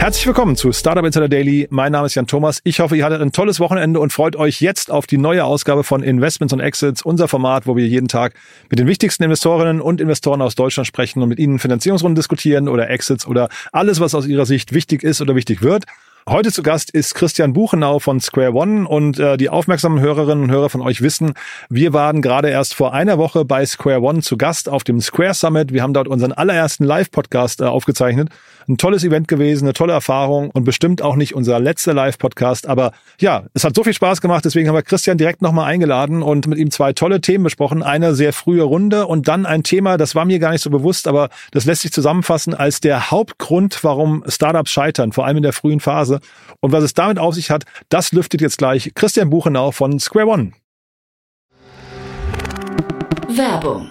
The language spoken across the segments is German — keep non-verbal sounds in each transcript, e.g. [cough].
Herzlich willkommen zu Startup Insider Daily. Mein Name ist Jan Thomas. Ich hoffe, ihr hattet ein tolles Wochenende und freut euch jetzt auf die neue Ausgabe von Investments und Exits, unser Format, wo wir jeden Tag mit den wichtigsten Investorinnen und Investoren aus Deutschland sprechen und mit ihnen Finanzierungsrunden diskutieren oder Exits oder alles, was aus ihrer Sicht wichtig ist oder wichtig wird. Heute zu Gast ist Christian Buchenau von Square One und äh, die aufmerksamen Hörerinnen und Hörer von euch wissen, wir waren gerade erst vor einer Woche bei Square One zu Gast auf dem Square Summit. Wir haben dort unseren allerersten Live-Podcast äh, aufgezeichnet. Ein tolles Event gewesen, eine tolle Erfahrung und bestimmt auch nicht unser letzter Live-Podcast. Aber ja, es hat so viel Spaß gemacht, deswegen haben wir Christian direkt nochmal eingeladen und mit ihm zwei tolle Themen besprochen. Eine sehr frühe Runde und dann ein Thema, das war mir gar nicht so bewusst, aber das lässt sich zusammenfassen als der Hauptgrund, warum Startups scheitern, vor allem in der frühen Phase. Und was es damit auf sich hat, das lüftet jetzt gleich Christian Buchenau von Square One. Werbung.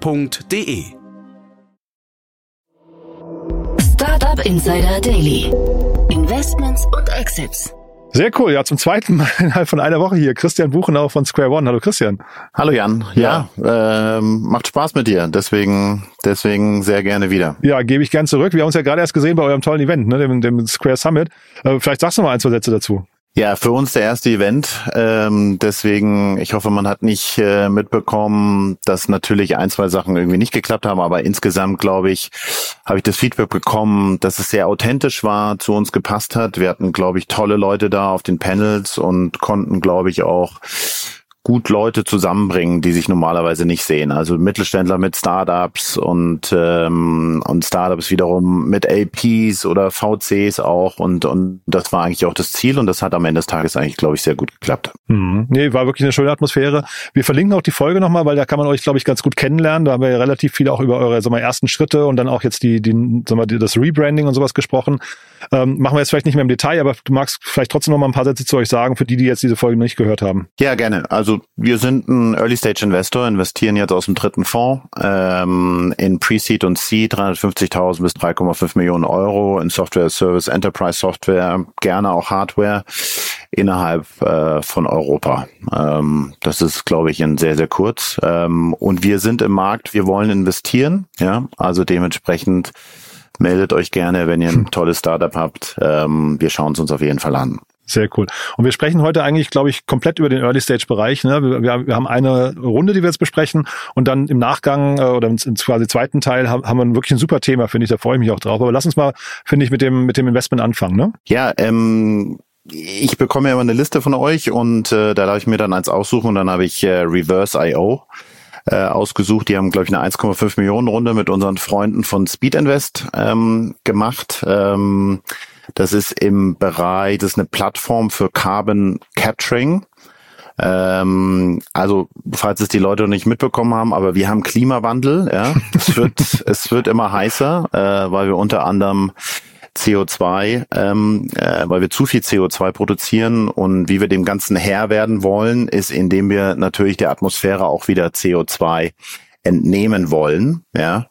www.startup-insider.de. Startup Insider Daily. Investments und Exits. Sehr cool. Ja, zum zweiten Mal [laughs] innerhalb von einer Woche hier. Christian Buchenau von Square One. Hallo Christian. Hallo Jan. Ja, ähm, macht Spaß mit dir. Deswegen, deswegen sehr gerne wieder. Ja, gebe ich gern zurück. Wir haben uns ja gerade erst gesehen bei eurem tollen Event, ne, dem, dem Square Summit. Äh, vielleicht sagst du mal ein, zwei Sätze dazu. Ja, für uns der erste Event. Ähm, deswegen, ich hoffe, man hat nicht äh, mitbekommen, dass natürlich ein, zwei Sachen irgendwie nicht geklappt haben. Aber insgesamt, glaube ich, habe ich das Feedback bekommen, dass es sehr authentisch war, zu uns gepasst hat. Wir hatten, glaube ich, tolle Leute da auf den Panels und konnten, glaube ich, auch gut Leute zusammenbringen, die sich normalerweise nicht sehen. Also Mittelständler mit Startups und ähm, und Startups wiederum mit LPs oder VCs auch und und das war eigentlich auch das Ziel und das hat am Ende des Tages eigentlich, glaube ich, sehr gut geklappt. Mhm. Nee, war wirklich eine schöne Atmosphäre. Wir verlinken auch die Folge nochmal, weil da kann man euch, glaube ich, ganz gut kennenlernen. Da haben wir ja relativ viel auch über eure sag mal, ersten Schritte und dann auch jetzt die, die sag mal, das Rebranding und sowas gesprochen. Ähm, machen wir jetzt vielleicht nicht mehr im Detail, aber du magst vielleicht trotzdem noch mal ein paar Sätze zu euch sagen, für die, die jetzt diese Folge nicht gehört haben. Ja, gerne. Also wir sind ein Early-Stage-Investor, investieren jetzt aus dem dritten Fonds ähm, in Pre-Seed und Seed 350.000 bis 3,5 Millionen Euro in Software, Service, Enterprise Software, gerne auch Hardware innerhalb äh, von Europa. Ähm, das ist, glaube ich, in sehr, sehr kurz. Ähm, und wir sind im Markt, wir wollen investieren, ja, also dementsprechend meldet euch gerne, wenn ihr ein [laughs] tolles Startup habt. Ähm, wir schauen es uns auf jeden Fall an. Sehr cool. Und wir sprechen heute eigentlich, glaube ich, komplett über den Early Stage Bereich. Ne? Wir, wir, haben eine Runde, die wir jetzt besprechen, und dann im Nachgang äh, oder im, im quasi zweiten Teil haben, haben wir wirklich ein super Thema, finde ich. Da freue ich mich auch drauf. Aber lass uns mal, finde ich, mit dem mit dem Investment anfangen. Ne? Ja. Ähm ich bekomme ja immer eine Liste von euch und äh, da darf ich mir dann eins aussuchen und dann habe ich äh, Reverse.io äh, ausgesucht. Die haben, glaube ich, eine 1,5 Millionen Runde mit unseren Freunden von Speed Invest ähm, gemacht. Ähm, das ist im Bereich, das ist eine Plattform für Carbon Capturing. Ähm, also, falls es die Leute noch nicht mitbekommen haben, aber wir haben Klimawandel, ja. Es wird, [laughs] es wird immer heißer, äh, weil wir unter anderem CO2, ähm, äh, weil wir zu viel CO2 produzieren und wie wir dem Ganzen Herr werden wollen, ist, indem wir natürlich der Atmosphäre auch wieder CO2 entnehmen wollen. Ja,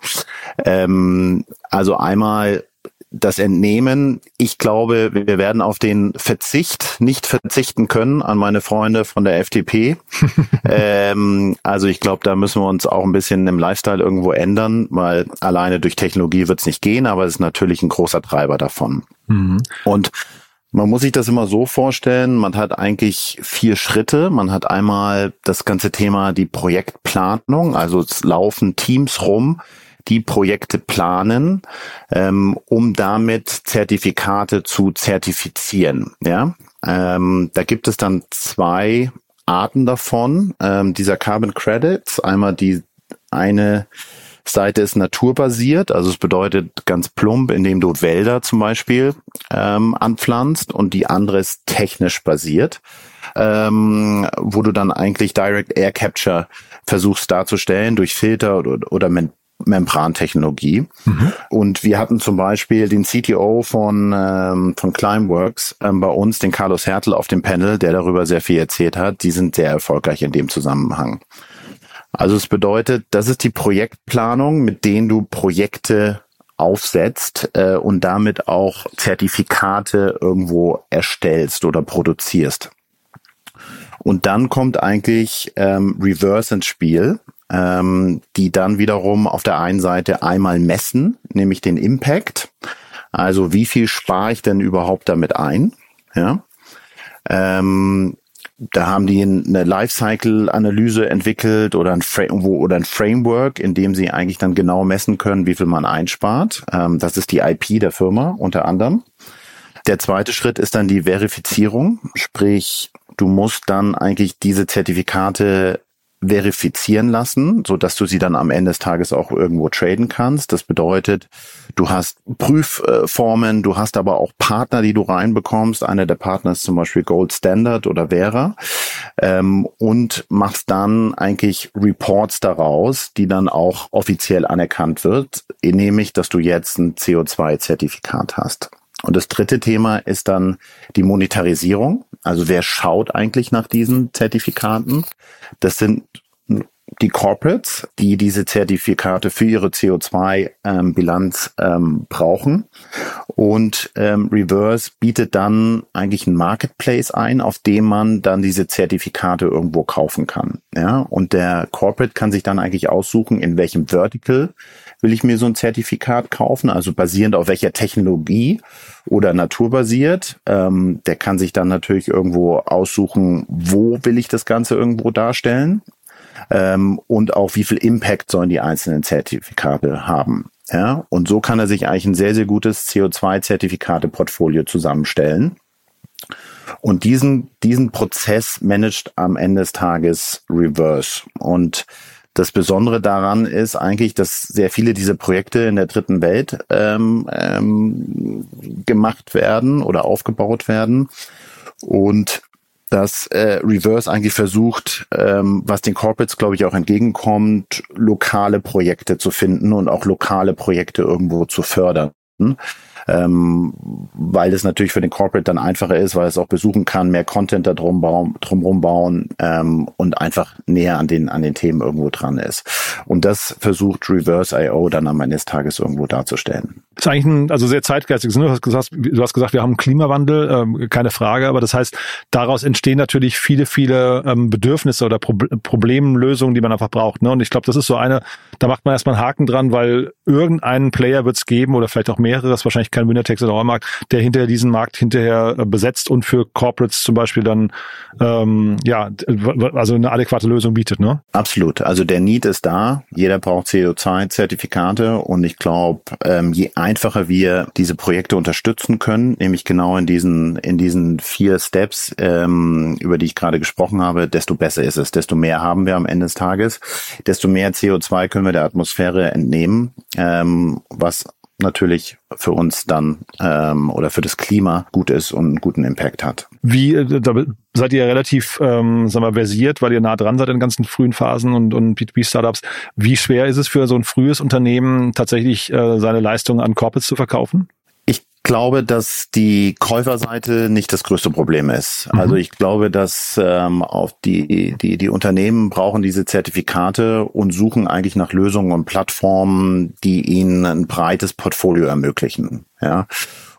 ähm, also einmal das Entnehmen, ich glaube, wir werden auf den Verzicht nicht verzichten können an meine Freunde von der FDP. [laughs] ähm, also ich glaube, da müssen wir uns auch ein bisschen im Lifestyle irgendwo ändern, weil alleine durch Technologie wird es nicht gehen, aber es ist natürlich ein großer Treiber davon. Mhm. Und man muss sich das immer so vorstellen, man hat eigentlich vier Schritte. Man hat einmal das ganze Thema die Projektplanung, also es laufen Teams rum, die Projekte planen, ähm, um damit Zertifikate zu zertifizieren. Ja, Ähm, da gibt es dann zwei Arten davon, ähm, dieser Carbon Credits. Einmal die eine Seite ist naturbasiert, also es bedeutet ganz plump, indem du Wälder zum Beispiel ähm, anpflanzt und die andere ist technisch basiert, ähm, wo du dann eigentlich Direct Air Capture versuchst darzustellen durch Filter oder, oder Membrantechnologie. Mhm. Und wir hatten zum Beispiel den CTO von, ähm, von Climeworks ähm, bei uns, den Carlos Hertel auf dem Panel, der darüber sehr viel erzählt hat. Die sind sehr erfolgreich in dem Zusammenhang. Also es bedeutet, das ist die Projektplanung, mit denen du Projekte aufsetzt äh, und damit auch Zertifikate irgendwo erstellst oder produzierst. Und dann kommt eigentlich ähm, Reverse ins Spiel, ähm, die dann wiederum auf der einen Seite einmal messen, nämlich den Impact. Also wie viel spare ich denn überhaupt damit ein? Ja. Ähm, da haben die eine Lifecycle-Analyse entwickelt oder ein, oder ein Framework, in dem sie eigentlich dann genau messen können, wie viel man einspart. Ähm, das ist die IP der Firma unter anderem. Der zweite Schritt ist dann die Verifizierung, sprich, du musst dann eigentlich diese Zertifikate verifizieren lassen, so dass du sie dann am Ende des Tages auch irgendwo traden kannst. Das bedeutet, du hast Prüfformen, du hast aber auch Partner, die du reinbekommst. Einer der Partner ist zum Beispiel Gold Standard oder Vera ähm, und machst dann eigentlich Reports daraus, die dann auch offiziell anerkannt wird, nämlich, dass du jetzt ein CO2-Zertifikat hast. Und das dritte Thema ist dann die Monetarisierung. Also wer schaut eigentlich nach diesen Zertifikaten? Das sind die Corporates, die diese Zertifikate für ihre CO2-Bilanz ähm, ähm, brauchen. Und ähm, Reverse bietet dann eigentlich ein Marketplace ein, auf dem man dann diese Zertifikate irgendwo kaufen kann. Ja, und der Corporate kann sich dann eigentlich aussuchen, in welchem Vertical will ich mir so ein Zertifikat kaufen, also basierend auf welcher Technologie oder naturbasiert. Ähm, der kann sich dann natürlich irgendwo aussuchen, wo will ich das Ganze irgendwo darstellen ähm, und auch wie viel Impact sollen die einzelnen Zertifikate haben. Ja, und so kann er sich eigentlich ein sehr, sehr gutes CO2-Zertifikate-Portfolio zusammenstellen. Und diesen, diesen Prozess managt am Ende des Tages Reverse. Und das Besondere daran ist eigentlich, dass sehr viele dieser Projekte in der dritten Welt ähm, ähm, gemacht werden oder aufgebaut werden. Und dass äh, Reverse eigentlich versucht, ähm, was den Corporates, glaube ich, auch entgegenkommt, lokale Projekte zu finden und auch lokale Projekte irgendwo zu fördern ähm, weil es natürlich für den Corporate dann einfacher ist, weil es auch besuchen kann, mehr Content da drum bauen, drumherum bauen ähm, und einfach näher an den, an den Themen irgendwo dran ist. Und das versucht Reverse.io dann am Ende des Tages irgendwo darzustellen. Das ist eigentlich ein, also sehr zeitgeistig. Du hast gesagt, du hast gesagt wir haben Klimawandel, ähm, keine Frage, aber das heißt, daraus entstehen natürlich viele, viele ähm, Bedürfnisse oder Pro Problemlösungen, die man einfach braucht. Ne? Und ich glaube, das ist so eine, da macht man erstmal einen Haken dran, weil irgendeinen Player wird es geben oder vielleicht auch mehrere, das ist wahrscheinlich kein Winnertext oder Markt, der hinterher diesen Markt hinterher äh, besetzt und für Corporates zum Beispiel dann ähm, ja also eine adäquate Lösung bietet, ne? Absolut. Also der Need ist da. Jeder braucht CO2-Zertifikate und ich glaube, ähm, je einfacher wir diese Projekte unterstützen können, nämlich genau in diesen in diesen vier Steps, ähm, über die ich gerade gesprochen habe, desto besser ist es. Desto mehr haben wir am Ende des Tages, desto mehr CO2 können wir der Atmosphäre entnehmen, ähm, was natürlich für uns dann ähm, oder für das Klima gut ist und einen guten Impact hat. Wie, äh, da seid ihr relativ, ähm, sagen wir, versiert, weil ihr nah dran seid in ganzen frühen Phasen und, und B2B-Startups. Wie schwer ist es für so ein frühes Unternehmen tatsächlich äh, seine Leistungen an Corporates zu verkaufen? Glaube, dass die Käuferseite nicht das größte Problem ist. Mhm. Also ich glaube, dass ähm, auch die, die, die Unternehmen brauchen diese Zertifikate und suchen eigentlich nach Lösungen und Plattformen, die ihnen ein breites Portfolio ermöglichen. Ja.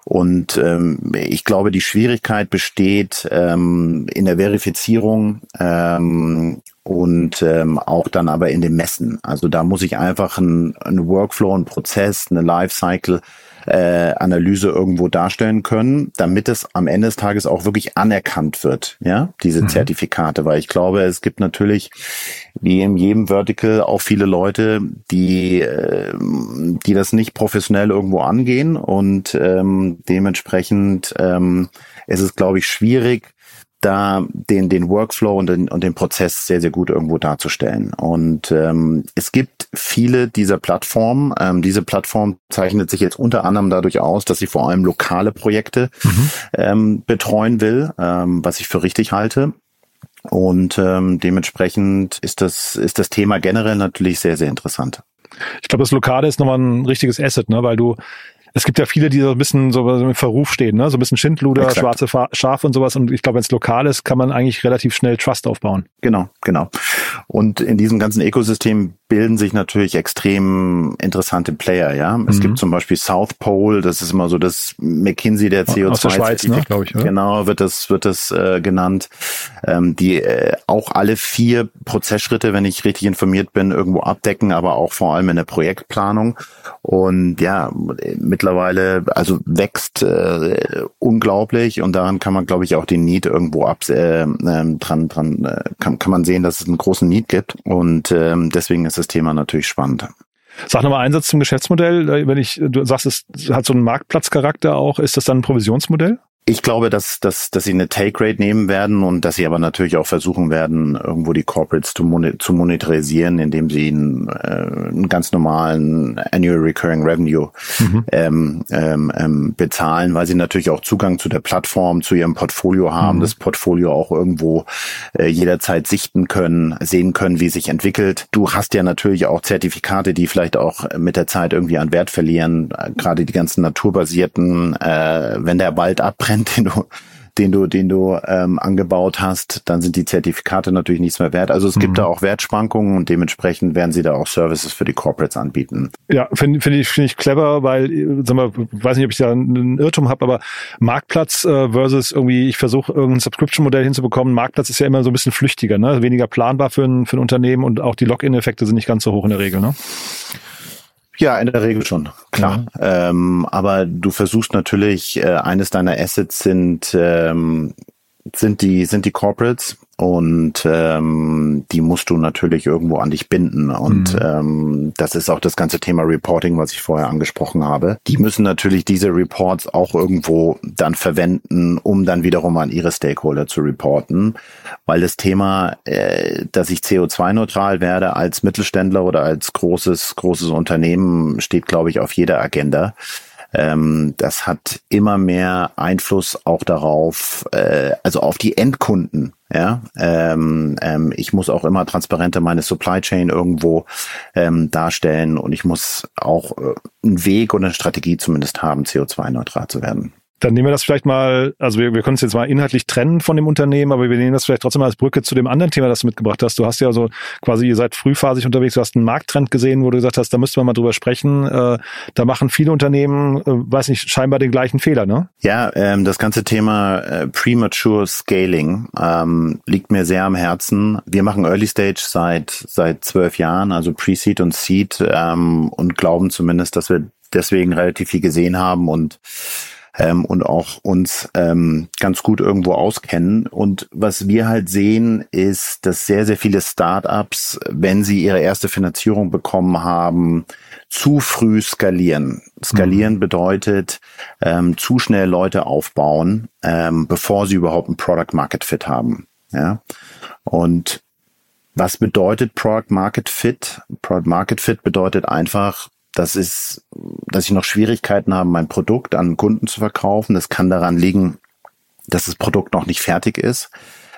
Und ähm, ich glaube, die Schwierigkeit besteht ähm, in der Verifizierung ähm, und ähm, auch dann aber in dem Messen. Also da muss ich einfach ein, ein Workflow, ein Prozess, eine Lifecycle äh, Analyse irgendwo darstellen können, damit es am Ende des Tages auch wirklich anerkannt wird, ja, diese mhm. Zertifikate, weil ich glaube, es gibt natürlich wie in jedem Vertical auch viele Leute, die äh, die das nicht professionell irgendwo angehen und ähm, dementsprechend ähm, ist es glaube ich schwierig da den, den Workflow und den, und den Prozess sehr, sehr gut irgendwo darzustellen. Und ähm, es gibt viele dieser Plattformen. Ähm, diese Plattform zeichnet sich jetzt unter anderem dadurch aus, dass sie vor allem lokale Projekte mhm. ähm, betreuen will, ähm, was ich für richtig halte. Und ähm, dementsprechend ist das, ist das Thema generell natürlich sehr, sehr interessant. Ich glaube, das Lokale ist nochmal ein richtiges Asset, ne? weil du es gibt ja viele, die so ein bisschen so im Verruf stehen, ne? so ein bisschen Schindluder, Exakt. schwarze Schafe und sowas. Und ich glaube, wenn es lokal ist, kann man eigentlich relativ schnell Trust aufbauen. Genau, genau. Und in diesem ganzen Ökosystem bilden sich natürlich extrem interessante Player, ja. Es mhm. gibt zum Beispiel South Pole, das ist immer so das McKinsey der CO2 Aus der Schweiz, ne, glaube ich. Oder? Genau, wird das, wird das äh, genannt. Ähm, die äh, auch alle vier Prozessschritte, wenn ich richtig informiert bin, irgendwo abdecken, aber auch vor allem in der Projektplanung. Und ja, mittlerweile, also wächst äh, unglaublich und daran kann man, glaube ich, auch den Need irgendwo ab äh, ähm, dran, dran äh, kann, kann man sehen, dass es einen großen Need gibt. Und ähm, deswegen ist es das Thema natürlich spannend. Sag nochmal Einsatz zum Geschäftsmodell. Wenn ich, du sagst, es hat so einen Marktplatzcharakter auch, ist das dann ein Provisionsmodell? Ich glaube, dass, dass, dass sie eine Take Rate nehmen werden und dass sie aber natürlich auch versuchen werden, irgendwo die Corporates zu, mon zu monetarisieren, indem sie einen, äh, einen ganz normalen Annual Recurring Revenue mhm. ähm, ähm, ähm, bezahlen, weil sie natürlich auch Zugang zu der Plattform, zu ihrem Portfolio haben, mhm. das Portfolio auch irgendwo äh, jederzeit sichten können, sehen können, wie sich entwickelt. Du hast ja natürlich auch Zertifikate, die vielleicht auch mit der Zeit irgendwie an Wert verlieren, äh, gerade die ganzen naturbasierten, äh, wenn der Wald abbrennt, Trend, [laughs] den du den du, den du ähm, angebaut hast, dann sind die Zertifikate natürlich nichts mehr wert. Also es mhm. gibt da auch Wertschwankungen und dementsprechend werden sie da auch Services für die Corporates anbieten. Ja, finde find ich, finde ich clever, weil, sag mal, weiß nicht, ob ich da einen Irrtum habe, aber Marktplatz äh, versus irgendwie, ich versuche irgendein Subscription-Modell hinzubekommen. Marktplatz ist ja immer so ein bisschen flüchtiger, ne? weniger planbar für ein, für ein Unternehmen und auch die Login-Effekte sind nicht ganz so hoch in der Regel. Ne? Ja, in der Regel schon, klar. Ja. Ähm, aber du versuchst natürlich, äh, eines deiner Assets sind, ähm, sind die, sind die Corporates und ähm, die musst du natürlich irgendwo an dich binden. Und mhm. ähm, das ist auch das ganze Thema Reporting, was ich vorher angesprochen habe. Die müssen natürlich diese Reports auch irgendwo dann verwenden, um dann wiederum an ihre Stakeholder zu reporten. Weil das Thema, äh, dass ich CO2-neutral werde als Mittelständler oder als großes, großes Unternehmen, steht, glaube ich, auf jeder Agenda ähm, das hat immer mehr Einfluss auch darauf, äh, also auf die Endkunden. Ja, ähm, ähm, ich muss auch immer transparenter meine Supply Chain irgendwo ähm, darstellen und ich muss auch äh, einen Weg und eine Strategie zumindest haben, CO2-neutral zu werden. Dann nehmen wir das vielleicht mal, also wir, wir können es jetzt mal inhaltlich trennen von dem Unternehmen, aber wir nehmen das vielleicht trotzdem mal als Brücke zu dem anderen Thema, das du mitgebracht hast. Du hast ja so quasi, ihr seid frühphasig unterwegs, du hast einen Markttrend gesehen, wo du gesagt hast, da müsste man mal drüber sprechen. Äh, da machen viele Unternehmen, äh, weiß nicht, scheinbar den gleichen Fehler, ne? Ja, ähm, das ganze Thema äh, Premature Scaling ähm, liegt mir sehr am Herzen. Wir machen Early Stage seit seit zwölf Jahren, also Pre-Seed und Seed ähm, und glauben zumindest, dass wir deswegen relativ viel gesehen haben und ähm, und auch uns ähm, ganz gut irgendwo auskennen. Und was wir halt sehen, ist, dass sehr, sehr viele Startups, wenn sie ihre erste Finanzierung bekommen haben, zu früh skalieren. Skalieren mhm. bedeutet ähm, zu schnell Leute aufbauen, ähm, bevor sie überhaupt ein Product Market Fit haben. Ja. Und was bedeutet Product Market Fit? Product Market Fit bedeutet einfach, das ist, dass ich noch Schwierigkeiten habe, mein Produkt an Kunden zu verkaufen. Das kann daran liegen, dass das Produkt noch nicht fertig ist.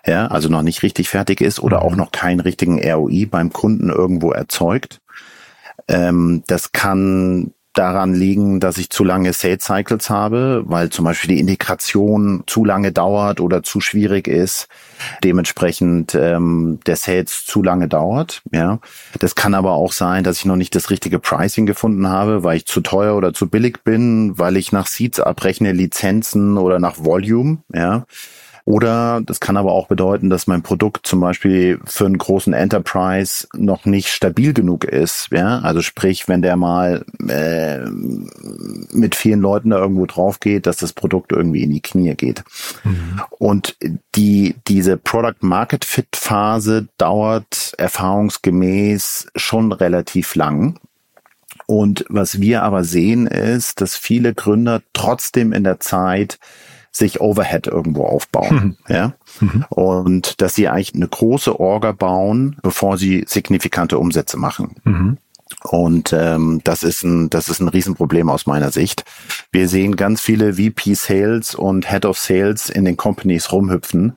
Ja, also noch nicht richtig fertig ist oder auch mhm. noch keinen richtigen ROI beim Kunden irgendwo erzeugt. Ähm, das kann daran liegen, dass ich zu lange Sales Cycles habe, weil zum Beispiel die Integration zu lange dauert oder zu schwierig ist, dementsprechend ähm, der Sales zu lange dauert. Ja, das kann aber auch sein, dass ich noch nicht das richtige Pricing gefunden habe, weil ich zu teuer oder zu billig bin, weil ich nach Seeds abrechne, Lizenzen oder nach Volume. Ja, Oder das kann aber auch bedeuten, dass mein Produkt zum Beispiel für einen großen Enterprise noch nicht stabil genug ist. Ja, also sprich, wenn der mal äh, mit vielen Leuten da irgendwo drauf geht, dass das Produkt irgendwie in die Knie geht. Mhm. Und die diese Product Market Fit Phase dauert erfahrungsgemäß schon relativ lang. Und was wir aber sehen ist, dass viele Gründer trotzdem in der Zeit sich Overhead irgendwo aufbauen, mhm. ja. Mhm. Und dass sie eigentlich eine große Orga bauen, bevor sie signifikante Umsätze machen. Mhm. Und ähm, das ist ein das ist ein Riesenproblem aus meiner Sicht. Wir sehen ganz viele VP Sales und Head of Sales in den Companies rumhüpfen,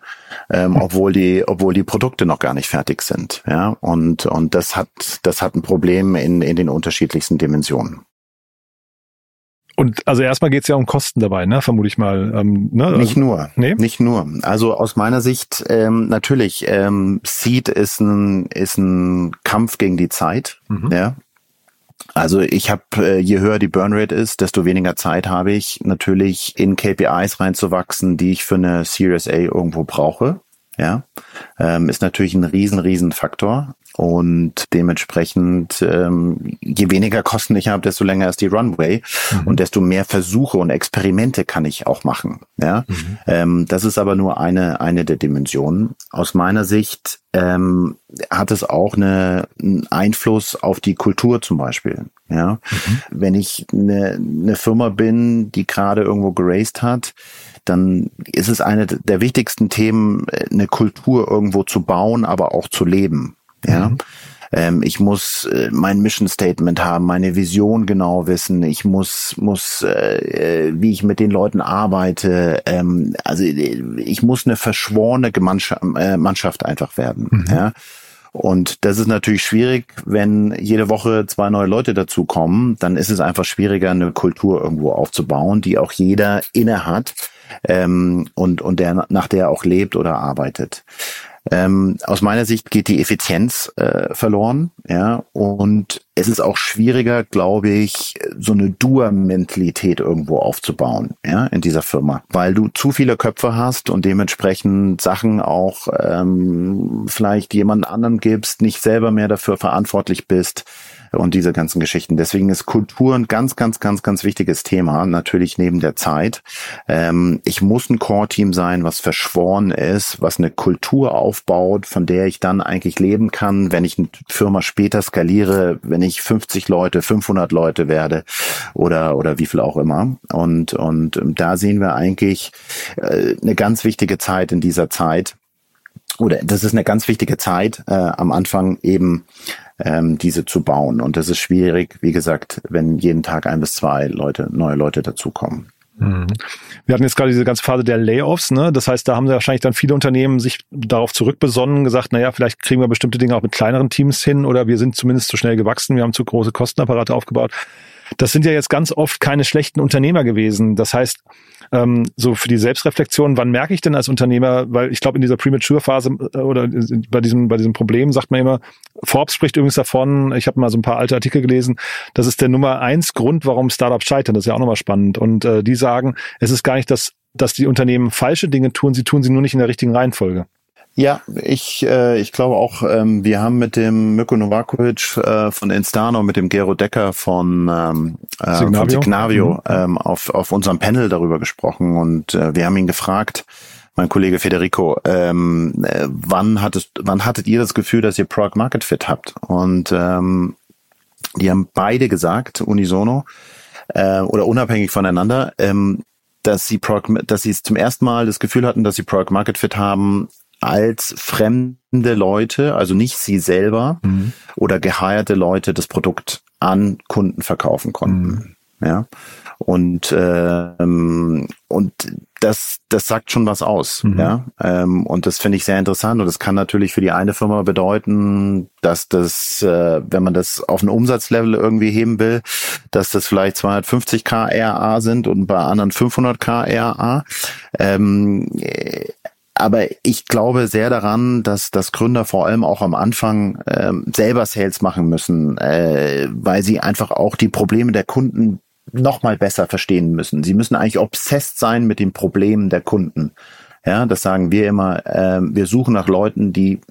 ähm, hm. obwohl die obwohl die Produkte noch gar nicht fertig sind. Ja und und das hat das hat ein Problem in in den unterschiedlichsten Dimensionen. Und also erstmal geht es ja um Kosten dabei, ne? Vermute ich mal. Ähm, ne? Nicht nur. Nee? Nicht nur. Also aus meiner Sicht ähm, natürlich. Ähm, Seed ist ein ist ein Kampf gegen die Zeit. Mhm. Ja. Also ich habe, äh, je höher die Burnrate ist, desto weniger Zeit habe ich natürlich in KPIs reinzuwachsen, die ich für eine Series A irgendwo brauche. Ja, ähm, ist natürlich ein riesen, riesen Faktor. Und dementsprechend, ähm, je weniger Kosten ich habe, desto länger ist die Runway mhm. und desto mehr Versuche und Experimente kann ich auch machen. Ja, mhm. ähm, das ist aber nur eine eine der Dimensionen. Aus meiner Sicht ähm, hat es auch eine, einen Einfluss auf die Kultur zum Beispiel. Ja, mhm. wenn ich eine, eine Firma bin, die gerade irgendwo geraced hat, dann ist es eine der wichtigsten Themen, eine Kultur irgendwo zu bauen, aber auch zu leben. Ja. Mhm. Ähm, ich muss äh, mein Mission Statement haben, meine Vision genau wissen. Ich muss, muss, äh, wie ich mit den Leuten arbeite. Ähm, also äh, ich muss eine verschworene Mannschaft, äh, Mannschaft einfach werden. Mhm. Ja. Und das ist natürlich schwierig, wenn jede Woche zwei neue Leute dazukommen, dann ist es einfach schwieriger, eine Kultur irgendwo aufzubauen, die auch jeder inne hat ähm, und, und der, nach der auch lebt oder arbeitet. Ähm, aus meiner Sicht geht die Effizienz äh, verloren, ja, und es ist auch schwieriger, glaube ich, so eine Dur-Mentalität irgendwo aufzubauen, ja, in dieser Firma, weil du zu viele Köpfe hast und dementsprechend Sachen auch ähm, vielleicht jemand anderen gibst, nicht selber mehr dafür verantwortlich bist und diese ganzen Geschichten. Deswegen ist Kultur ein ganz, ganz, ganz, ganz wichtiges Thema, natürlich neben der Zeit. Ähm, ich muss ein Core-Team sein, was verschworen ist, was eine Kultur aufbaut, von der ich dann eigentlich leben kann, wenn ich eine Firma später skaliere, wenn ich 50 Leute, 500 Leute werde oder, oder wie viel auch immer. Und, und da sehen wir eigentlich äh, eine ganz wichtige Zeit in dieser Zeit, oder das ist eine ganz wichtige Zeit äh, am Anfang eben ähm, diese zu bauen. Und das ist schwierig, wie gesagt, wenn jeden Tag ein bis zwei Leute, neue Leute dazukommen. Mhm. Wir hatten jetzt gerade diese ganze Phase der Layoffs, ne? Das heißt, da haben wahrscheinlich dann viele Unternehmen sich darauf zurückbesonnen, gesagt, naja, vielleicht kriegen wir bestimmte Dinge auch mit kleineren Teams hin oder wir sind zumindest zu schnell gewachsen, wir haben zu große Kostenapparate aufgebaut. Das sind ja jetzt ganz oft keine schlechten Unternehmer gewesen. Das heißt, ähm, so für die Selbstreflexion, wann merke ich denn als Unternehmer, weil ich glaube, in dieser Premature-Phase äh, oder bei diesem, bei diesem Problem sagt man immer, Forbes spricht übrigens davon, ich habe mal so ein paar alte Artikel gelesen, das ist der Nummer eins Grund, warum Startups scheitern. Das ist ja auch nochmal spannend. Und äh, die sagen, es ist gar nicht das, dass die Unternehmen falsche Dinge tun, sie tun sie nur nicht in der richtigen Reihenfolge. Ja, ich, äh, ich glaube auch, ähm, wir haben mit dem Mirko Novakovic äh, von Instano, mit dem Gero Decker von, ähm, äh, Signavio, von Signavio mhm. ähm, auf, auf unserem Panel darüber gesprochen und äh, wir haben ihn gefragt, mein Kollege Federico, ähm, äh, wann, hattest, wann hattet ihr das Gefühl, dass ihr Product Market Fit habt? Und ähm, die haben beide gesagt, unisono, äh, oder unabhängig voneinander, ähm, dass sie, Product, dass sie zum ersten Mal das Gefühl hatten, dass sie Product Market Fit haben, als fremde Leute, also nicht sie selber mhm. oder geheierte Leute das Produkt an Kunden verkaufen konnten. Mhm. Ja. Und ähm, und das das sagt schon was aus, mhm. ja. Ähm, und das finde ich sehr interessant und das kann natürlich für die eine Firma bedeuten, dass das, äh, wenn man das auf ein Umsatzlevel irgendwie heben will, dass das vielleicht 250k RA sind und bei anderen 500k RA. Ähm, aber ich glaube sehr daran, dass, dass Gründer vor allem auch am Anfang äh, selber Sales machen müssen, äh, weil sie einfach auch die Probleme der Kunden noch mal besser verstehen müssen. Sie müssen eigentlich obsessed sein mit den Problemen der Kunden. Ja, das sagen wir immer. Äh, wir suchen nach Leuten, die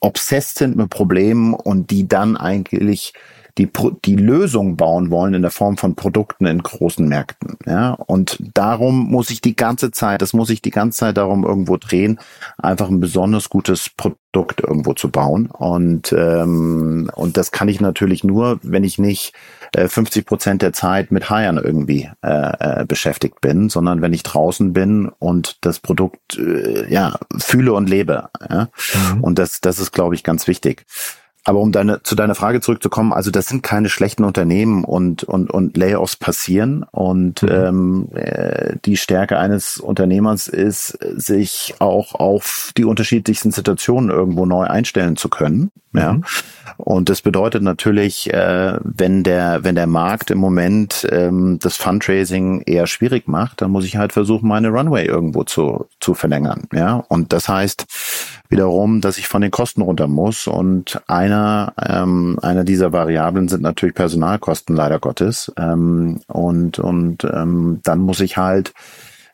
obsessed sind mit Problemen und die dann eigentlich die, die Lösung bauen wollen in der Form von Produkten in großen Märkten. Ja, und darum muss ich die ganze Zeit, das muss ich die ganze Zeit darum irgendwo drehen, einfach ein besonders gutes Produkt irgendwo zu bauen. Und, ähm, und das kann ich natürlich nur, wenn ich nicht äh, 50 Prozent der Zeit mit Hiren irgendwie äh, äh, beschäftigt bin, sondern wenn ich draußen bin und das Produkt äh, ja fühle und lebe. Ja? Mhm. Und das, das ist, glaube ich, ganz wichtig. Aber um deine, zu deiner Frage zurückzukommen, also das sind keine schlechten Unternehmen und, und, und Layoffs passieren. Und mhm. ähm, äh, die Stärke eines Unternehmers ist, sich auch auf die unterschiedlichsten Situationen irgendwo neu einstellen zu können. Mhm. Ja. Und das bedeutet natürlich, äh, wenn der, wenn der Markt im Moment ähm, das Fundraising eher schwierig macht, dann muss ich halt versuchen, meine Runway irgendwo zu, zu verlängern. Ja. Und das heißt, wiederum, dass ich von den Kosten runter muss. Und einer, ähm, einer dieser Variablen sind natürlich Personalkosten, leider Gottes. Ähm, und und ähm, dann muss ich halt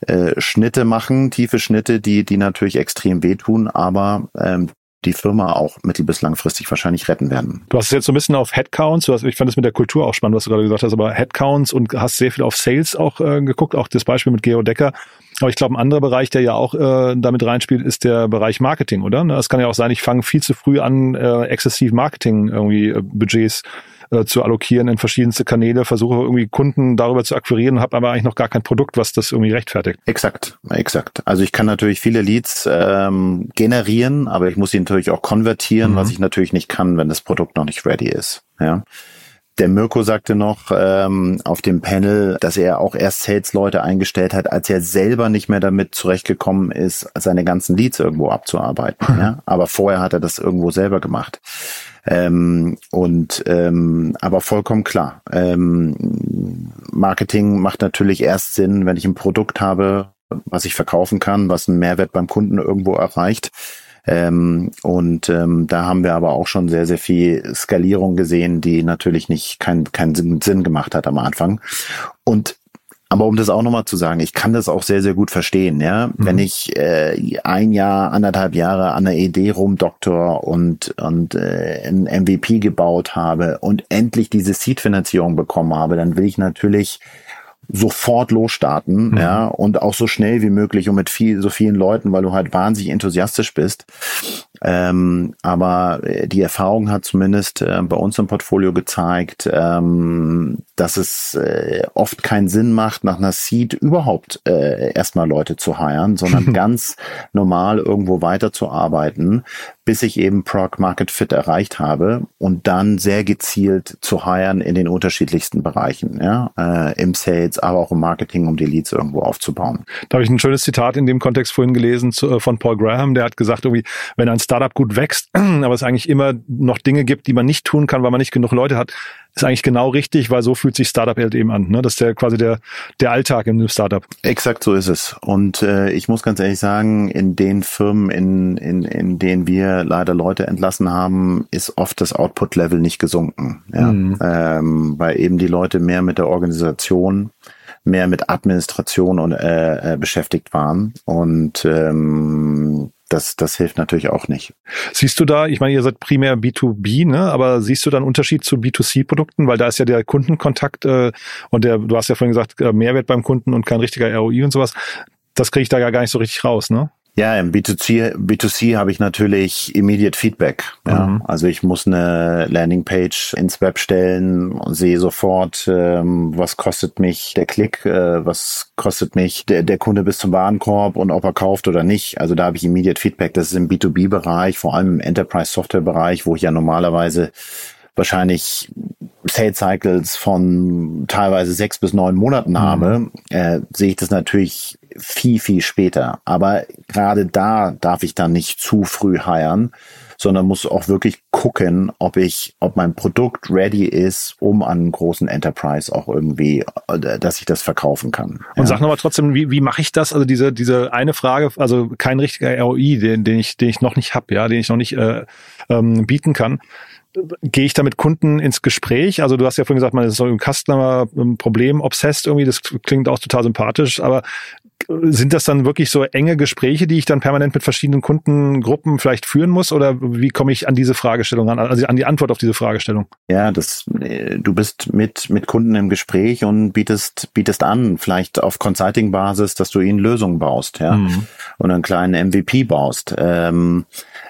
äh, Schnitte machen, tiefe Schnitte, die, die natürlich extrem wehtun, aber ähm, die Firma auch mittel- bis langfristig wahrscheinlich retten werden. Du hast jetzt so ein bisschen auf Headcounts, du hast, ich fand es mit der Kultur auch spannend, was du gerade gesagt hast, aber Headcounts und hast sehr viel auf Sales auch äh, geguckt, auch das Beispiel mit Geo Decker. Aber ich glaube, ein anderer Bereich, der ja auch äh, damit reinspielt, ist der Bereich Marketing, oder? Es kann ja auch sein, ich fange viel zu früh an, äh, exzessiv Marketing irgendwie äh, Budgets äh, zu allokieren in verschiedenste Kanäle, versuche irgendwie Kunden darüber zu akquirieren, habe aber eigentlich noch gar kein Produkt, was das irgendwie rechtfertigt. Exakt, exakt. Also ich kann natürlich viele Leads ähm, generieren, aber ich muss sie natürlich auch konvertieren, mhm. was ich natürlich nicht kann, wenn das Produkt noch nicht ready ist. Ja. Der Mirko sagte noch ähm, auf dem Panel, dass er auch erst Sales-Leute eingestellt hat, als er selber nicht mehr damit zurechtgekommen ist, seine ganzen Leads irgendwo abzuarbeiten. [laughs] ja? Aber vorher hat er das irgendwo selber gemacht. Ähm, und ähm, aber vollkommen klar. Ähm, Marketing macht natürlich erst Sinn, wenn ich ein Produkt habe, was ich verkaufen kann, was einen Mehrwert beim Kunden irgendwo erreicht. Ähm, und ähm, da haben wir aber auch schon sehr, sehr viel Skalierung gesehen, die natürlich nicht keinen keinen Sinn gemacht hat am Anfang. Und aber um das auch nochmal zu sagen, ich kann das auch sehr, sehr gut verstehen, ja. Mhm. Wenn ich äh, ein Jahr, anderthalb Jahre an der Idee rumdoktor und, und äh, ein MVP gebaut habe und endlich diese Seed-Finanzierung bekommen habe, dann will ich natürlich sofort losstarten, mhm. ja, und auch so schnell wie möglich und mit viel, so vielen Leuten, weil du halt wahnsinnig enthusiastisch bist. Ähm, aber äh, die Erfahrung hat zumindest äh, bei uns im Portfolio gezeigt, ähm, dass es äh, oft keinen Sinn macht, nach einer Seed überhaupt äh, erstmal Leute zu heiren, sondern [laughs] ganz normal irgendwo weiterzuarbeiten, bis ich eben Proc Market Fit erreicht habe und dann sehr gezielt zu hiren in den unterschiedlichsten Bereichen, ja, äh, im Sales, aber auch im Marketing, um die Leads irgendwo aufzubauen. Da habe ich ein schönes Zitat in dem Kontext vorhin gelesen zu, äh, von Paul Graham, der hat gesagt, irgendwie, wenn ein Startup gut wächst, [clears throat] aber es eigentlich immer noch Dinge gibt, die man nicht tun kann, weil man nicht genug Leute hat, ist eigentlich genau richtig, weil so fühlt sich Startup halt eben an. Ne? Das ist der quasi der, der Alltag im Startup. Exakt so ist es. Und äh, ich muss ganz ehrlich sagen, in den Firmen, in, in, in denen wir leider Leute entlassen haben, ist oft das Output-Level nicht gesunken. Ja? Mhm. Ähm, weil eben die Leute mehr mit der Organisation mehr mit Administration und äh, äh, beschäftigt waren und ähm, das, das hilft natürlich auch nicht. Siehst du da, ich meine, ihr seid primär B2B, ne? aber siehst du da einen Unterschied zu B2C-Produkten? Weil da ist ja der Kundenkontakt äh, und der, du hast ja vorhin gesagt, äh, Mehrwert beim Kunden und kein richtiger ROI und sowas. Das kriege ich da gar nicht so richtig raus, ne? Ja, im B2C, B2C habe ich natürlich immediate Feedback. Ja. Mhm. Also ich muss eine Landingpage ins Web stellen und sehe sofort, ähm, was kostet mich der Klick, äh, was kostet mich der, der Kunde bis zum Warenkorb und ob er kauft oder nicht. Also da habe ich immediate Feedback. Das ist im B2B-Bereich, vor allem im Enterprise-Software-Bereich, wo ich ja normalerweise wahrscheinlich Sales Cycles von teilweise sechs bis neun Monaten mhm. habe, äh, sehe ich das natürlich viel, viel später. Aber gerade da darf ich dann nicht zu früh heiern, sondern muss auch wirklich gucken, ob ich, ob mein Produkt ready ist, um an einen großen Enterprise auch irgendwie, äh, dass ich das verkaufen kann. Und ja. sag nochmal trotzdem, wie, wie mache ich das? Also diese, diese eine Frage, also kein richtiger ROI, den, den ich, den ich noch nicht habe, ja, den ich noch nicht äh, ähm, bieten kann gehe ich da mit Kunden ins Gespräch? Also du hast ja vorhin gesagt, man ist so ein Customer-Problem obsessed irgendwie, das klingt auch total sympathisch, aber sind das dann wirklich so enge Gespräche, die ich dann permanent mit verschiedenen Kundengruppen vielleicht führen muss? Oder wie komme ich an diese Fragestellung an, also an die Antwort auf diese Fragestellung? Ja, das, äh, du bist mit, mit Kunden im Gespräch und bietest, bietest an, vielleicht auf Consulting-Basis, dass du ihnen Lösungen baust, ja, mhm. und einen kleinen MVP baust. Ähm,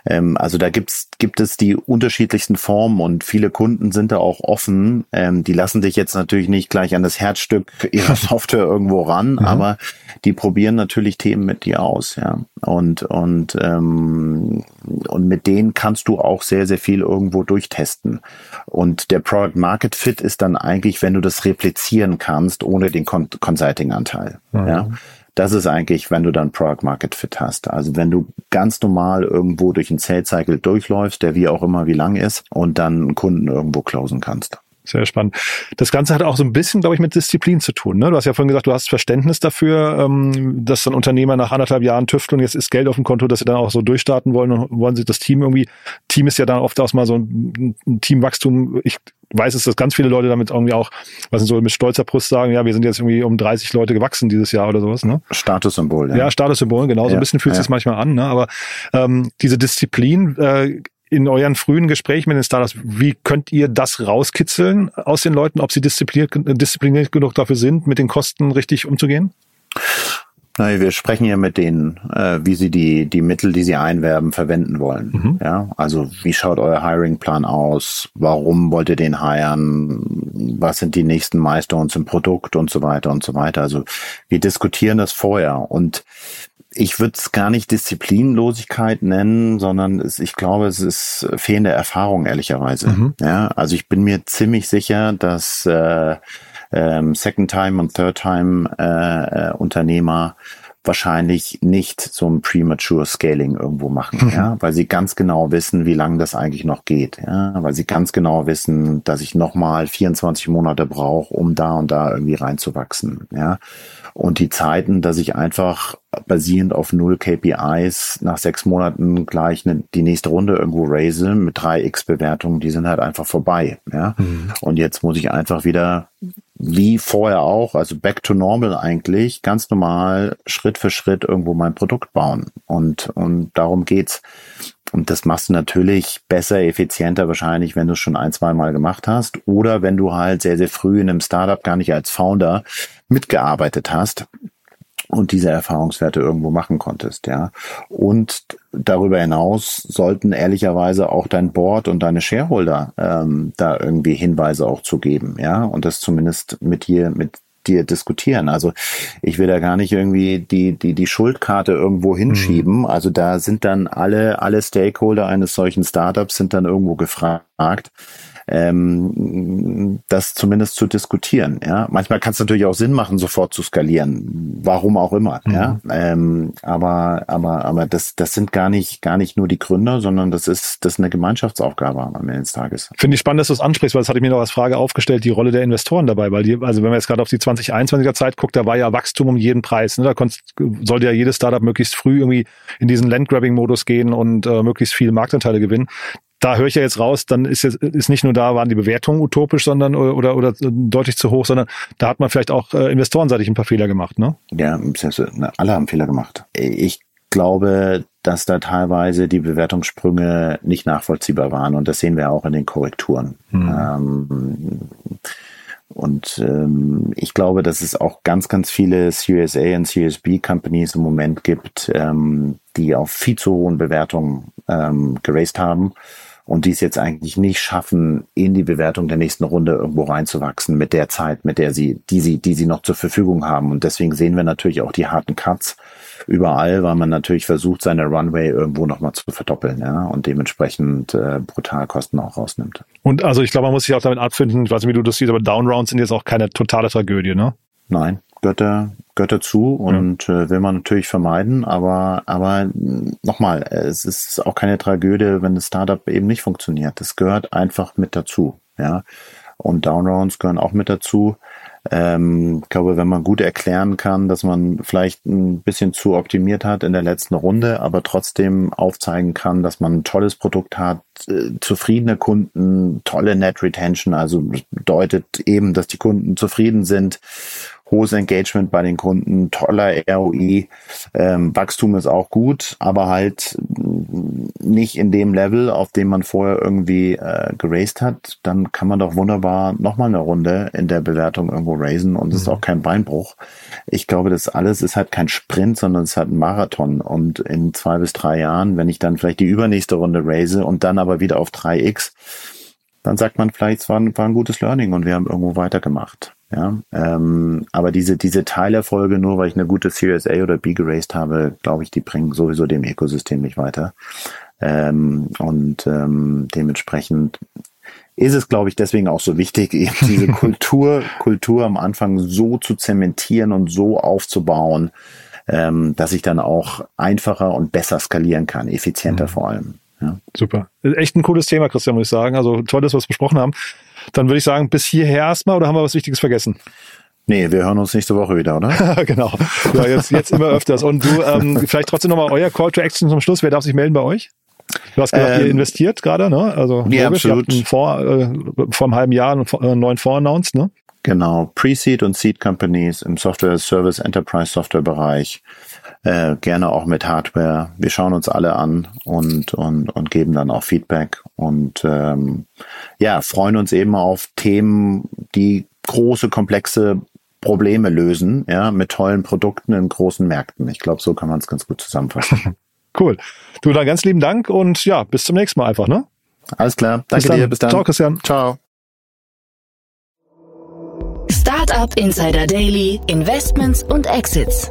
ähm, also da gibt's, gibt es die unterschiedlichsten Formen und viele Kunden sind da auch offen. Ähm, die lassen dich jetzt natürlich nicht gleich an das Herzstück ihrer [laughs] Software irgendwo ran, mhm. aber die probieren natürlich Themen mit dir aus, ja. Und, und, ähm, und mit denen kannst du auch sehr, sehr viel irgendwo durchtesten. Und der Product Market Fit ist dann eigentlich, wenn du das replizieren kannst, ohne den Consulting-Anteil. Mhm. Ja. Das ist eigentlich, wenn du dann Product Market Fit hast. Also wenn du ganz normal irgendwo durch einen Sales Cycle durchläufst, der wie auch immer wie lang ist, und dann einen Kunden irgendwo closen kannst. Sehr spannend. Das Ganze hat auch so ein bisschen, glaube ich, mit Disziplin zu tun. Ne? Du hast ja vorhin gesagt, du hast Verständnis dafür, ähm, dass dann Unternehmer nach anderthalb Jahren tüfteln, jetzt ist Geld auf dem Konto, dass sie dann auch so durchstarten wollen und wollen sich das Team irgendwie. Team ist ja dann oft auch mal so ein, ein Teamwachstum. Ich weiß es, dass ganz viele Leute damit irgendwie auch, was sind so mit stolzer Brust sagen, ja, wir sind jetzt irgendwie um 30 Leute gewachsen dieses Jahr oder sowas. Ne? Statussymbol. Ja, ja Statussymbol, genau. So ja, ein bisschen fühlt ja. sich manchmal an. Ne? Aber ähm, diese Disziplin äh, in euren frühen Gesprächen mit den Startups, wie könnt ihr das rauskitzeln aus den Leuten, ob sie diszipliniert, diszipliniert genug dafür sind, mit den Kosten richtig umzugehen? Nein, wir sprechen ja mit denen, äh, wie sie die, die Mittel, die sie einwerben, verwenden wollen. Mhm. Ja, also wie schaut euer Hiring-Plan aus? Warum wollt ihr den hiren? Was sind die nächsten Milestones im Produkt und so weiter und so weiter? Also wir diskutieren das vorher und ich würde es gar nicht Disziplinlosigkeit nennen, sondern es, ich glaube, es ist fehlende Erfahrung, ehrlicherweise. Mhm. Ja, also ich bin mir ziemlich sicher, dass äh, ähm, Second-Time und Third-Time äh, äh, wahrscheinlich nicht so ein Premature Scaling irgendwo machen, mhm. ja, weil sie ganz genau wissen, wie lange das eigentlich noch geht, ja, weil sie ganz genau wissen, dass ich nochmal 24 Monate brauche, um da und da irgendwie reinzuwachsen, ja. Und die Zeiten, dass ich einfach basierend auf null KPIs nach sechs Monaten gleich ne, die nächste Runde irgendwo raise mit drei X-Bewertungen, die sind halt einfach vorbei. Ja? Mhm. Und jetzt muss ich einfach wieder wie vorher auch, also back to normal eigentlich, ganz normal Schritt für Schritt irgendwo mein Produkt bauen. Und, und darum geht's. Und das machst du natürlich besser, effizienter wahrscheinlich, wenn du es schon ein, zwei Mal gemacht hast. Oder wenn du halt sehr, sehr früh in einem Startup gar nicht als Founder mitgearbeitet hast und diese Erfahrungswerte irgendwo machen konntest, ja. Und darüber hinaus sollten ehrlicherweise auch dein Board und deine Shareholder ähm, da irgendwie Hinweise auch zu geben, ja, und das zumindest mit dir, mit dir diskutieren. Also ich will da gar nicht irgendwie die, die, die Schuldkarte irgendwo hinschieben. Mhm. Also da sind dann alle, alle Stakeholder eines solchen Startups sind dann irgendwo gefragt ähm, das zumindest zu diskutieren. Ja, manchmal kann es natürlich auch Sinn machen, sofort zu skalieren, warum auch immer. Mhm. Ja, ähm, aber aber aber das das sind gar nicht gar nicht nur die Gründer, sondern das ist das ist eine Gemeinschaftsaufgabe am Ende des Tages. Finde ich spannend, dass du es ansprichst, weil das hatte ich mir noch als Frage aufgestellt, die Rolle der Investoren dabei, weil die also wenn man jetzt gerade auf die 2021er Zeit guckt, da war ja Wachstum um jeden Preis. Ne? Da konntest, sollte ja jedes Startup möglichst früh irgendwie in diesen Landgrabbing-Modus gehen und äh, möglichst viele Marktanteile gewinnen da höre ich ja jetzt raus, dann ist jetzt ist nicht nur da waren die Bewertungen utopisch, sondern oder oder deutlich zu hoch, sondern da hat man vielleicht auch äh, investorenseitig ein paar Fehler gemacht, ne? Ja, alle haben Fehler gemacht. Ich glaube, dass da teilweise die Bewertungssprünge nicht nachvollziehbar waren und das sehen wir auch in den Korrekturen. Hm. Ähm, und ähm, ich glaube, dass es auch ganz, ganz viele Series A und Series B Companies im Moment gibt, ähm, die auf viel zu hohen Bewertungen ähm, geraced haben und die es jetzt eigentlich nicht schaffen, in die Bewertung der nächsten Runde irgendwo reinzuwachsen mit der Zeit, mit der sie, die sie, die sie noch zur Verfügung haben. Und deswegen sehen wir natürlich auch die harten Cuts überall, weil man natürlich versucht, seine Runway irgendwo nochmal zu verdoppeln, ja, und dementsprechend äh, brutal Kosten auch rausnimmt. Und also ich glaube, man muss sich auch damit abfinden, ich weiß nicht, wie du das siehst, aber Downrounds sind jetzt auch keine totale Tragödie, ne? Nein, da, gehört dazu und ja. äh, will man natürlich vermeiden, aber, aber nochmal, es ist auch keine Tragödie, wenn das Startup eben nicht funktioniert. Das gehört einfach mit dazu, ja. Und Downrounds gehören auch mit dazu. Ähm, ich glaube, wenn man gut erklären kann, dass man vielleicht ein bisschen zu optimiert hat in der letzten Runde, aber trotzdem aufzeigen kann, dass man ein tolles Produkt hat, äh, zufriedene Kunden, tolle Net Retention, also bedeutet eben, dass die Kunden zufrieden sind hohes Engagement bei den Kunden, toller ROI, ähm, Wachstum ist auch gut, aber halt nicht in dem Level, auf dem man vorher irgendwie äh, geraced hat, dann kann man doch wunderbar nochmal eine Runde in der Bewertung irgendwo raisen und es mhm. ist auch kein Beinbruch. Ich glaube, das alles ist halt kein Sprint, sondern es ist halt ein Marathon und in zwei bis drei Jahren, wenn ich dann vielleicht die übernächste Runde raise und dann aber wieder auf 3x, dann sagt man vielleicht, es war ein, war ein gutes Learning und wir haben irgendwo weitergemacht. Ja, ähm, aber diese, diese Teilerfolge, nur weil ich eine gute Series A oder B geraced habe, glaube ich, die bringen sowieso dem Ökosystem nicht weiter. Ähm, und ähm, dementsprechend ist es, glaube ich, deswegen auch so wichtig, [laughs] eben diese Kultur, Kultur am Anfang so zu zementieren und so aufzubauen, ähm, dass ich dann auch einfacher und besser skalieren kann, effizienter mhm. vor allem. Ja. Super. Echt ein cooles Thema, Christian, muss ich sagen. Also toll, dass wir es besprochen haben. Dann würde ich sagen, bis hierher erstmal oder haben wir was Wichtiges vergessen? Nee, wir hören uns nächste Woche wieder, oder? [laughs] genau. Ja, jetzt, jetzt immer öfters. Und du, ähm, vielleicht trotzdem nochmal euer Call to Action zum Schluss. Wer darf sich melden bei euch? Du hast gesagt, ähm, ihr investiert gerade, ne? Also ja, logisch, absolut. ihr habt Fonds, äh, vor einem halben Jahr einen, einen neuen Fonds announced, ne? Genau, Pre-Seed und Seed Companies im Software Service Enterprise Software Bereich äh, gerne auch mit Hardware. Wir schauen uns alle an und, und, und geben dann auch Feedback und ähm, ja, freuen uns eben auf Themen, die große, komplexe Probleme lösen, ja, mit tollen Produkten in großen Märkten. Ich glaube, so kann man es ganz gut zusammenfassen. [laughs] cool. Du, dann ganz lieben Dank und ja, bis zum nächsten Mal einfach, ne? Alles klar. Danke bis dir. Bis dann. Ciao, Christian. Ciao. Startup Insider Daily, Investments und Exits.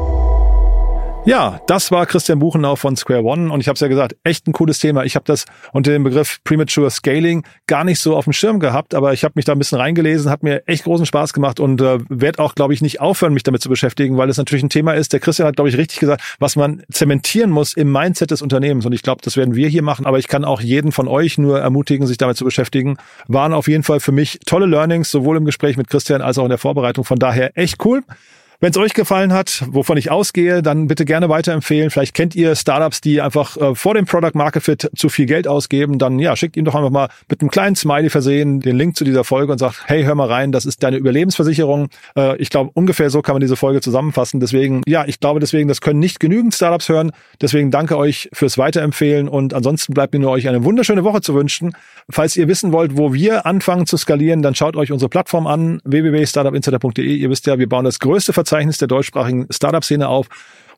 Ja, das war Christian Buchenau von Square One und ich habe es ja gesagt, echt ein cooles Thema. Ich habe das unter dem Begriff Premature Scaling gar nicht so auf dem Schirm gehabt, aber ich habe mich da ein bisschen reingelesen, hat mir echt großen Spaß gemacht und äh, werde auch, glaube ich, nicht aufhören, mich damit zu beschäftigen, weil es natürlich ein Thema ist. Der Christian hat, glaube ich, richtig gesagt, was man zementieren muss im Mindset des Unternehmens und ich glaube, das werden wir hier machen, aber ich kann auch jeden von euch nur ermutigen, sich damit zu beschäftigen. Waren auf jeden Fall für mich tolle Learnings, sowohl im Gespräch mit Christian als auch in der Vorbereitung. Von daher echt cool. Wenn es euch gefallen hat, wovon ich ausgehe, dann bitte gerne weiterempfehlen. Vielleicht kennt ihr Startups, die einfach äh, vor dem Product Market Fit zu viel Geld ausgeben. Dann ja, schickt ihm doch einfach mal mit einem kleinen Smiley versehen den Link zu dieser Folge und sagt, hey, hör mal rein, das ist deine Überlebensversicherung. Äh, ich glaube, ungefähr so kann man diese Folge zusammenfassen. Deswegen, ja, ich glaube deswegen, das können nicht genügend Startups hören. Deswegen danke euch fürs Weiterempfehlen und ansonsten bleibt mir nur euch eine wunderschöne Woche zu wünschen. Falls ihr wissen wollt, wo wir anfangen zu skalieren, dann schaut euch unsere Plattform an, www.startupinsider.de. Ihr wisst ja, wir bauen das größte Verzeichnis Verzeichnis der deutschsprachigen Startup-Szene auf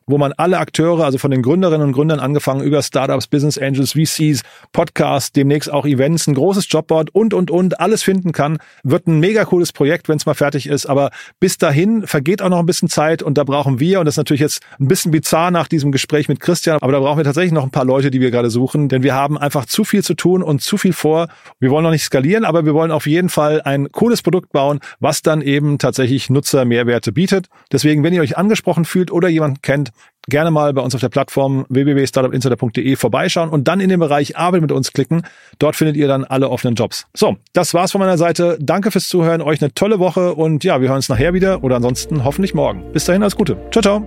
wo man alle Akteure, also von den Gründerinnen und Gründern angefangen über Startups, Business Angels, VCs, Podcasts, demnächst auch Events, ein großes Jobboard und, und, und, alles finden kann. Wird ein mega cooles Projekt, wenn es mal fertig ist. Aber bis dahin vergeht auch noch ein bisschen Zeit und da brauchen wir, und das ist natürlich jetzt ein bisschen bizarr nach diesem Gespräch mit Christian, aber da brauchen wir tatsächlich noch ein paar Leute, die wir gerade suchen, denn wir haben einfach zu viel zu tun und zu viel vor. Wir wollen noch nicht skalieren, aber wir wollen auf jeden Fall ein cooles Produkt bauen, was dann eben tatsächlich Nutzer Mehrwerte bietet. Deswegen, wenn ihr euch angesprochen fühlt oder jemand kennt, gerne mal bei uns auf der Plattform www.startupinsider.de vorbeischauen und dann in den Bereich Arbeit mit uns klicken. Dort findet ihr dann alle offenen Jobs. So, das war's von meiner Seite. Danke fürs Zuhören, euch eine tolle Woche und ja, wir hören uns nachher wieder oder ansonsten hoffentlich morgen. Bis dahin, alles Gute. Ciao, ciao.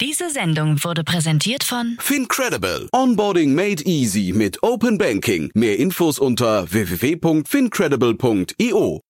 Diese Sendung wurde präsentiert von Fincredible. Onboarding made easy mit Open Banking. Mehr Infos unter www.fincredible.io.